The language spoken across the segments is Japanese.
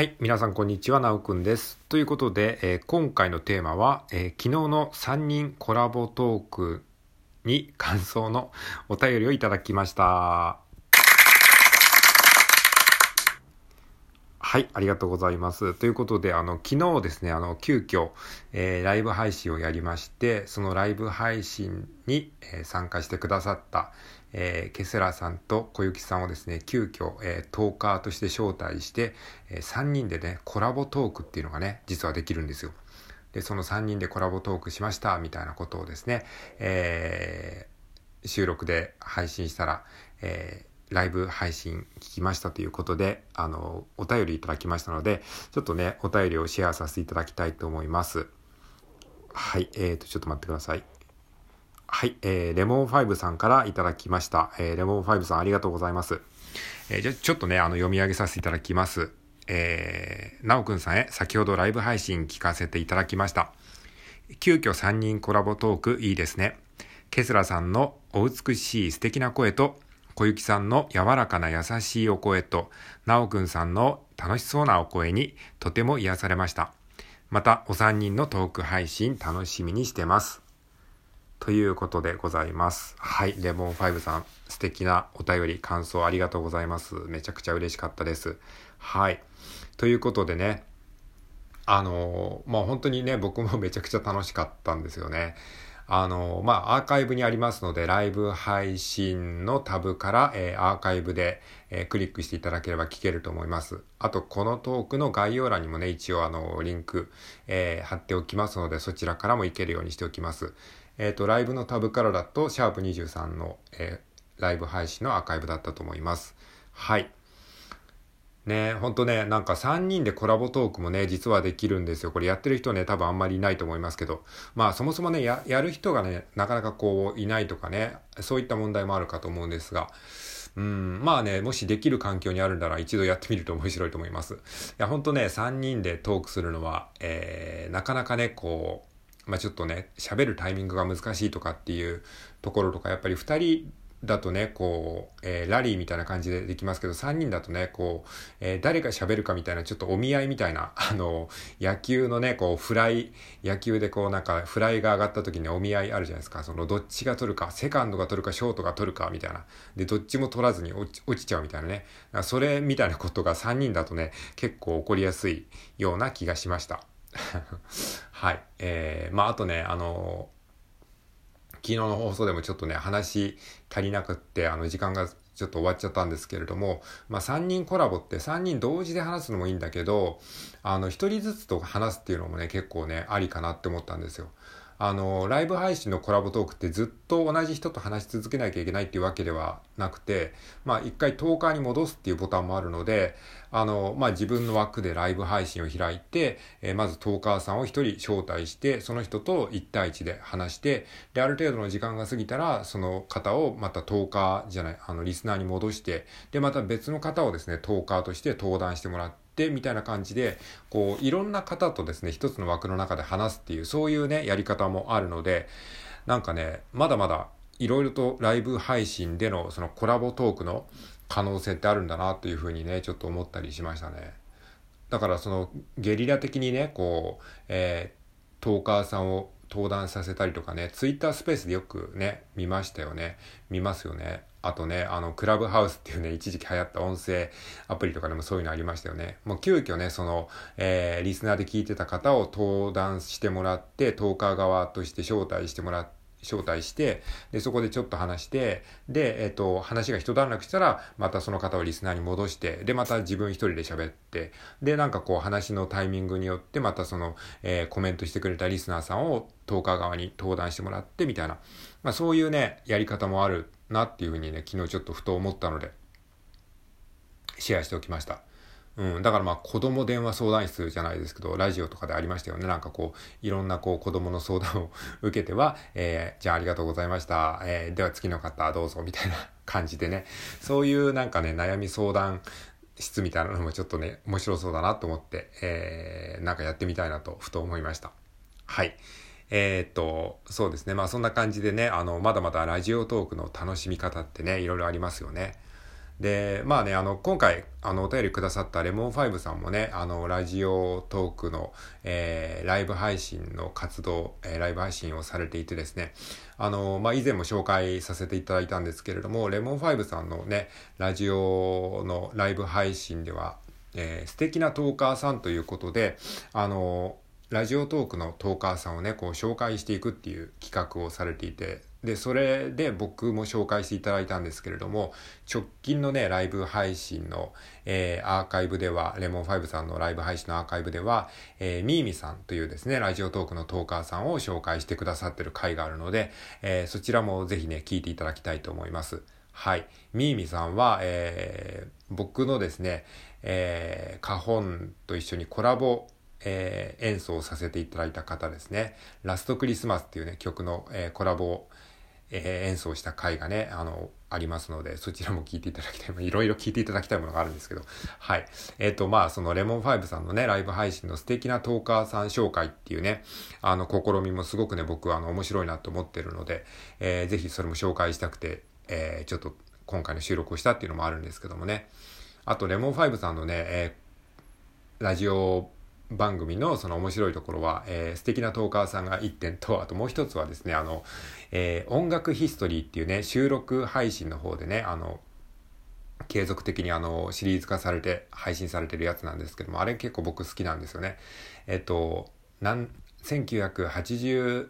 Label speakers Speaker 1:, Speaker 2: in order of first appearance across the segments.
Speaker 1: はい。皆さん、こんにちは。なおくんです。ということで、えー今回のテーマは、えー昨日の3人コラボトークに感想のお便りをいただきました。はい。ありがとうございます。ということで、あの、昨日ですね、あの、急遽、えーライブ配信をやりまして、そのライブ配信に、え参加してくださった、えーケセラさんと小雪さんをですね、急遽、えートーカーとして招待して、え3人でね、コラボトークっていうのがね、実はできるんですよ。で、その3人でコラボトークしました、みたいなことをですね、えー収録で配信したら、えーライブ配信聞きましたということで、あの、お便りいただきましたので、ちょっとね、お便りをシェアさせていただきたいと思います。はい、えーと、ちょっと待ってください。はい、えー、レモン5さんからいただきました。えー、レモン5さんありがとうございます。えーじゃちょっとね、あの、読み上げさせていただきます。えー、なおくんさんへ先ほどライブ配信聞かせていただきました。急遽3人コラボトークいいですね。ケスラさんのお美しい素敵な声と、小雪さんの柔らかな優しいお声と、なおくんさんの楽しそうなお声にとても癒されました。また、お三人のトーク配信楽しみにしてます。ということでございます。はい、レモン5さん、素敵なお便り、感想ありがとうございます。めちゃくちゃ嬉しかったです。はい。ということでね、あのまあ本当にね、僕も めちゃくちゃ楽しかったんですよね。あのまあアーカイブにありますので、ライブ配信のタブから、えーアーカイブで、えークリックしていただければ聞けると思います。あと、このトークの概要欄にもね、一応あの、リンク、えー貼っておきますので、そちらからも行けるようにしておきます。えっ、と、ライブのタブからだと、シャープ23の、えーライブ配信のアーカイブだったと思います。はい。ねほんとね、なんか3人でコラボトークもね、実はできるんですよ。これやってる人ね、多分あんまりいないと思いますけど、まあそもそもね、や、やる人がね、なかなかこう、いないとかね、そういった問題もあるかと思うんですが、うん、まあね、もしできる環境にあるなら一度やってみると面白いと思います。いや、ほんとね、3人でトークするのは、えー、なかなかね、こう、まあちょっとね、喋るタイミングが難しいとかっていうところとか、やっぱり2人だとね、こう、えーラリーみたいな感じでできますけど、3人だとね、こう、えー誰が喋るかみたいな、ちょっとお見合いみたいな、あの、野球のね、こう、フライ、野球でこう、なんか、フライが上がった時にお見合いあるじゃないですか。その、どっちが取るか、セカンドが取るか、ショートが取るか、みたいな。で、どっちも取らずに落ち落ちちゃうみたいなね。それみたいなことが3人だとね、結構起こりやすいような気がしました。はい。えー、まあ、あとね、あの昨日の放送でもちょっとね、話足りなくって、あの、時間がちょっと終わっちゃったんですけれども、まあ、3人コラボって3人同時で話すのもいいんだけど、あの、1人ずつと話すっていうのもね、結構ね、ありかなって思ったんですよ。あの、ライブ配信のコラボトークってずっと同じ人と話し続けなきゃいけないっていうわけではなくて、まあ一回トーカーに戻すっていうボタンもあるので、あの、まあ自分の枠でライブ配信を開いて、えーまずトーカーさんを一人招待して、その人と1対1で話して、で、ある程度の時間が過ぎたら、その方をまたトーカーじゃない、あの、リスナーに戻して、で、また別の方をですね、トーカーとして登壇してもらってって、みたいな感じで、こう、いろんな方とですね、一つの枠の中で話すっていう、そういうね、やり方もあるので、なんかね、まだまだ、いろいろとライブ配信での、そのコラボトークの可能性ってあるんだな、というふうにね、ちょっと思ったりしましたね。だからそのゲリラ的にねこう、えートーカーさんを登壇させたりとかねツイッタースペースでよくね見ましたよね見ますよねあとねあのクラブハウスっていうね一時期流行った音声アプリとかでもそういうのありましたよね。もう急遽ねその、えーリスナーで聞いてた方を登壇してもらってトーカー側として招待してもらって招待して、で、そこでちょっと話して、で、えっ、と、話が一段落したら、またその方をリスナーに戻して、で、また自分一人で喋って、で、なんかこう話のタイミングによって、またその、えーコメントしてくれたリスナーさんをトーカー側に登壇してもらって、みたいな、まあそういうね、やり方もあるなっていうふうにね、昨日ちょっとふと思ったので、シェアしておきました。うん、だからまあ子供電話相談室じゃないですけど、ラジオとかでありましたよね。なんかこう、いろんなこう子供の相談を受けては、えーじゃあありがとうございました。えーでは次の方どうぞみたいな 感じでね。そういうなんかね、悩み相談室みたいなのもちょっとね、面白そうだなと思って、えーなんかやってみたいなとふと思いました。はい。えーっと、そうですね。まあそんな感じでね、あの、まだまだラジオトークの楽しみ方ってね、いろいろありますよね。で、まあね、あの、今回、あの、お便りくださったレモン5さんもね、あの、ラジオトークの、えー、ライブ配信の活動、えー、ライブ配信をされていてですね、あの、まあ、以前も紹介させていただいたんですけれども、レモン5さんのね、ラジオのライブ配信では、えー、素敵なトーカーさんということで、あの、ラジオトークのトーカーさんをね、こう紹介していくっていう企画をされていて、で、それで僕も紹介していただいたんですけれども、直近のね、ライブ配信の、えー、アーカイブでは、レモン5さんのライブ配信のアーカイブでは、えー、ミーミさんというですね、ラジオトークのトーカーさんを紹介してくださってる回があるので、えー、そちらもぜひね、聞いていただきたいと思います。はい。ミーミさんは、えー、僕のですね、えー、カホンと一緒にコラボえー、演奏させていただいた方ですね。ラストクリスマスっていうね、曲の、えー、コラボえー、演奏した回がね、あの、ありますので、そちらも聞いていただきたい。いろいろ聞いていただきたいものがあるんですけど、はい。えっ、ー、と、まあ、そのレモン5さんのね、ライブ配信の素敵なトーカーさん紹介っていうね、あの、試みもすごくね、僕はあの、面白いなと思ってるので、えー、ぜひそれも紹介したくて、えー、ちょっと今回の収録をしたっていうのもあるんですけどもね。あと、レモン5さんのね、えー、ラジオ番組のその面白いところは、えー、素敵なトーカーさんが1点と、あともう一つはですね、あの、えー、音楽ヒストリーっていうね、収録配信の方でね、あの、継続的にあの、シリーズ化されて配信されてるやつなんですけども、あれ結構僕好きなんですよね。えっと、なん、1984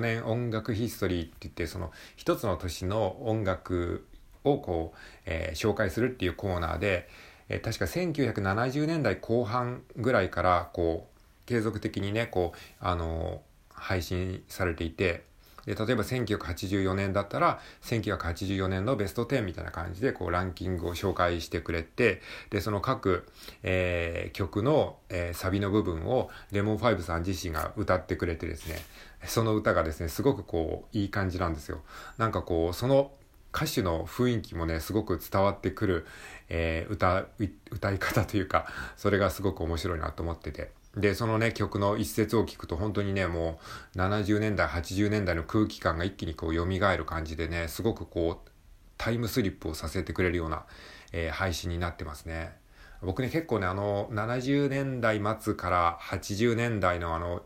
Speaker 1: 年音楽ヒストリーって言って、その一つの年の音楽をこう、えー、紹介するっていうコーナーで、えー、確か1970年代後半ぐらいからこう継続的にねこうあの配信されていてで例えば1984年だったら1984年のベスト10みたいな感じでこうランキングを紹介してくれてでその各、えー、曲の、えー、サビの部分をレモン5さん自身が歌ってくれてですねその歌がですねすごくこういい感じなんですよ。なんかこうその歌手の雰囲気もねすごく伝わってくる、えー、歌歌い方というかそれがすごく面白いなと思っててでそのね曲の一節を聞くと本当にねもう70年代80年代の空気感が一気にこう蘇る感じでねすごくこうタイムスリップをさせてくれるような、えー、配信になってますね。僕ね結構ねあの70年代末から80年代のあの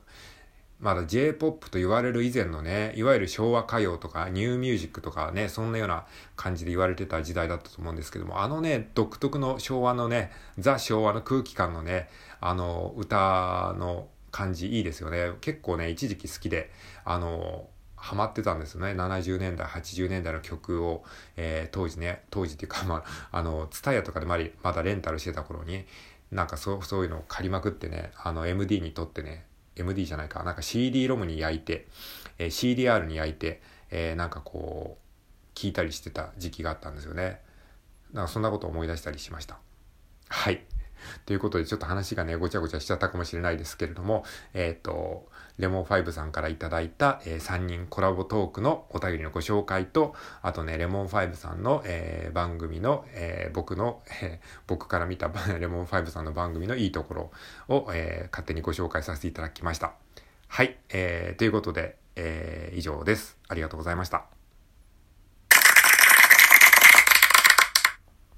Speaker 1: まだ J-POP と言われる以前のね、いわゆる昭和歌謡とかニューミュージックとかね、そんなような感じで言われてた時代だったと思うんですけども、あのね、独特の昭和のね、ザ昭和の空気感のね、あの、歌の感じいいですよね。結構ね、一時期好きで、あの、ハマってたんですよね。70年代、80年代の曲を、えー、当時ね、当時っていうか、まあ、あの、ツタヤとかでまだレンタルしてた頃に、なんかそう、そういうのを借りまくってね、あの、MD にとってね、MD じゃないか、なんか CD ロムに焼いて、えー、CDR に焼いて、えー、なんかこう、聞いたりしてた時期があったんですよね。なんかそんなことを思い出したりしました。はい。ということで、ちょっと話がね、ごちゃごちゃしちゃったかもしれないですけれども、えっ、ー、と、レモン5さんからいただいた、えー、3人コラボトークのお便りのご紹介と、あとね、レモン5さんの、えー、番組の、えー、僕の、えー、僕から見た レモン5さんの番組のいいところを、えー、勝手にご紹介させていただきました。はい、えー、ということで、えー、以上です。ありがとうございました。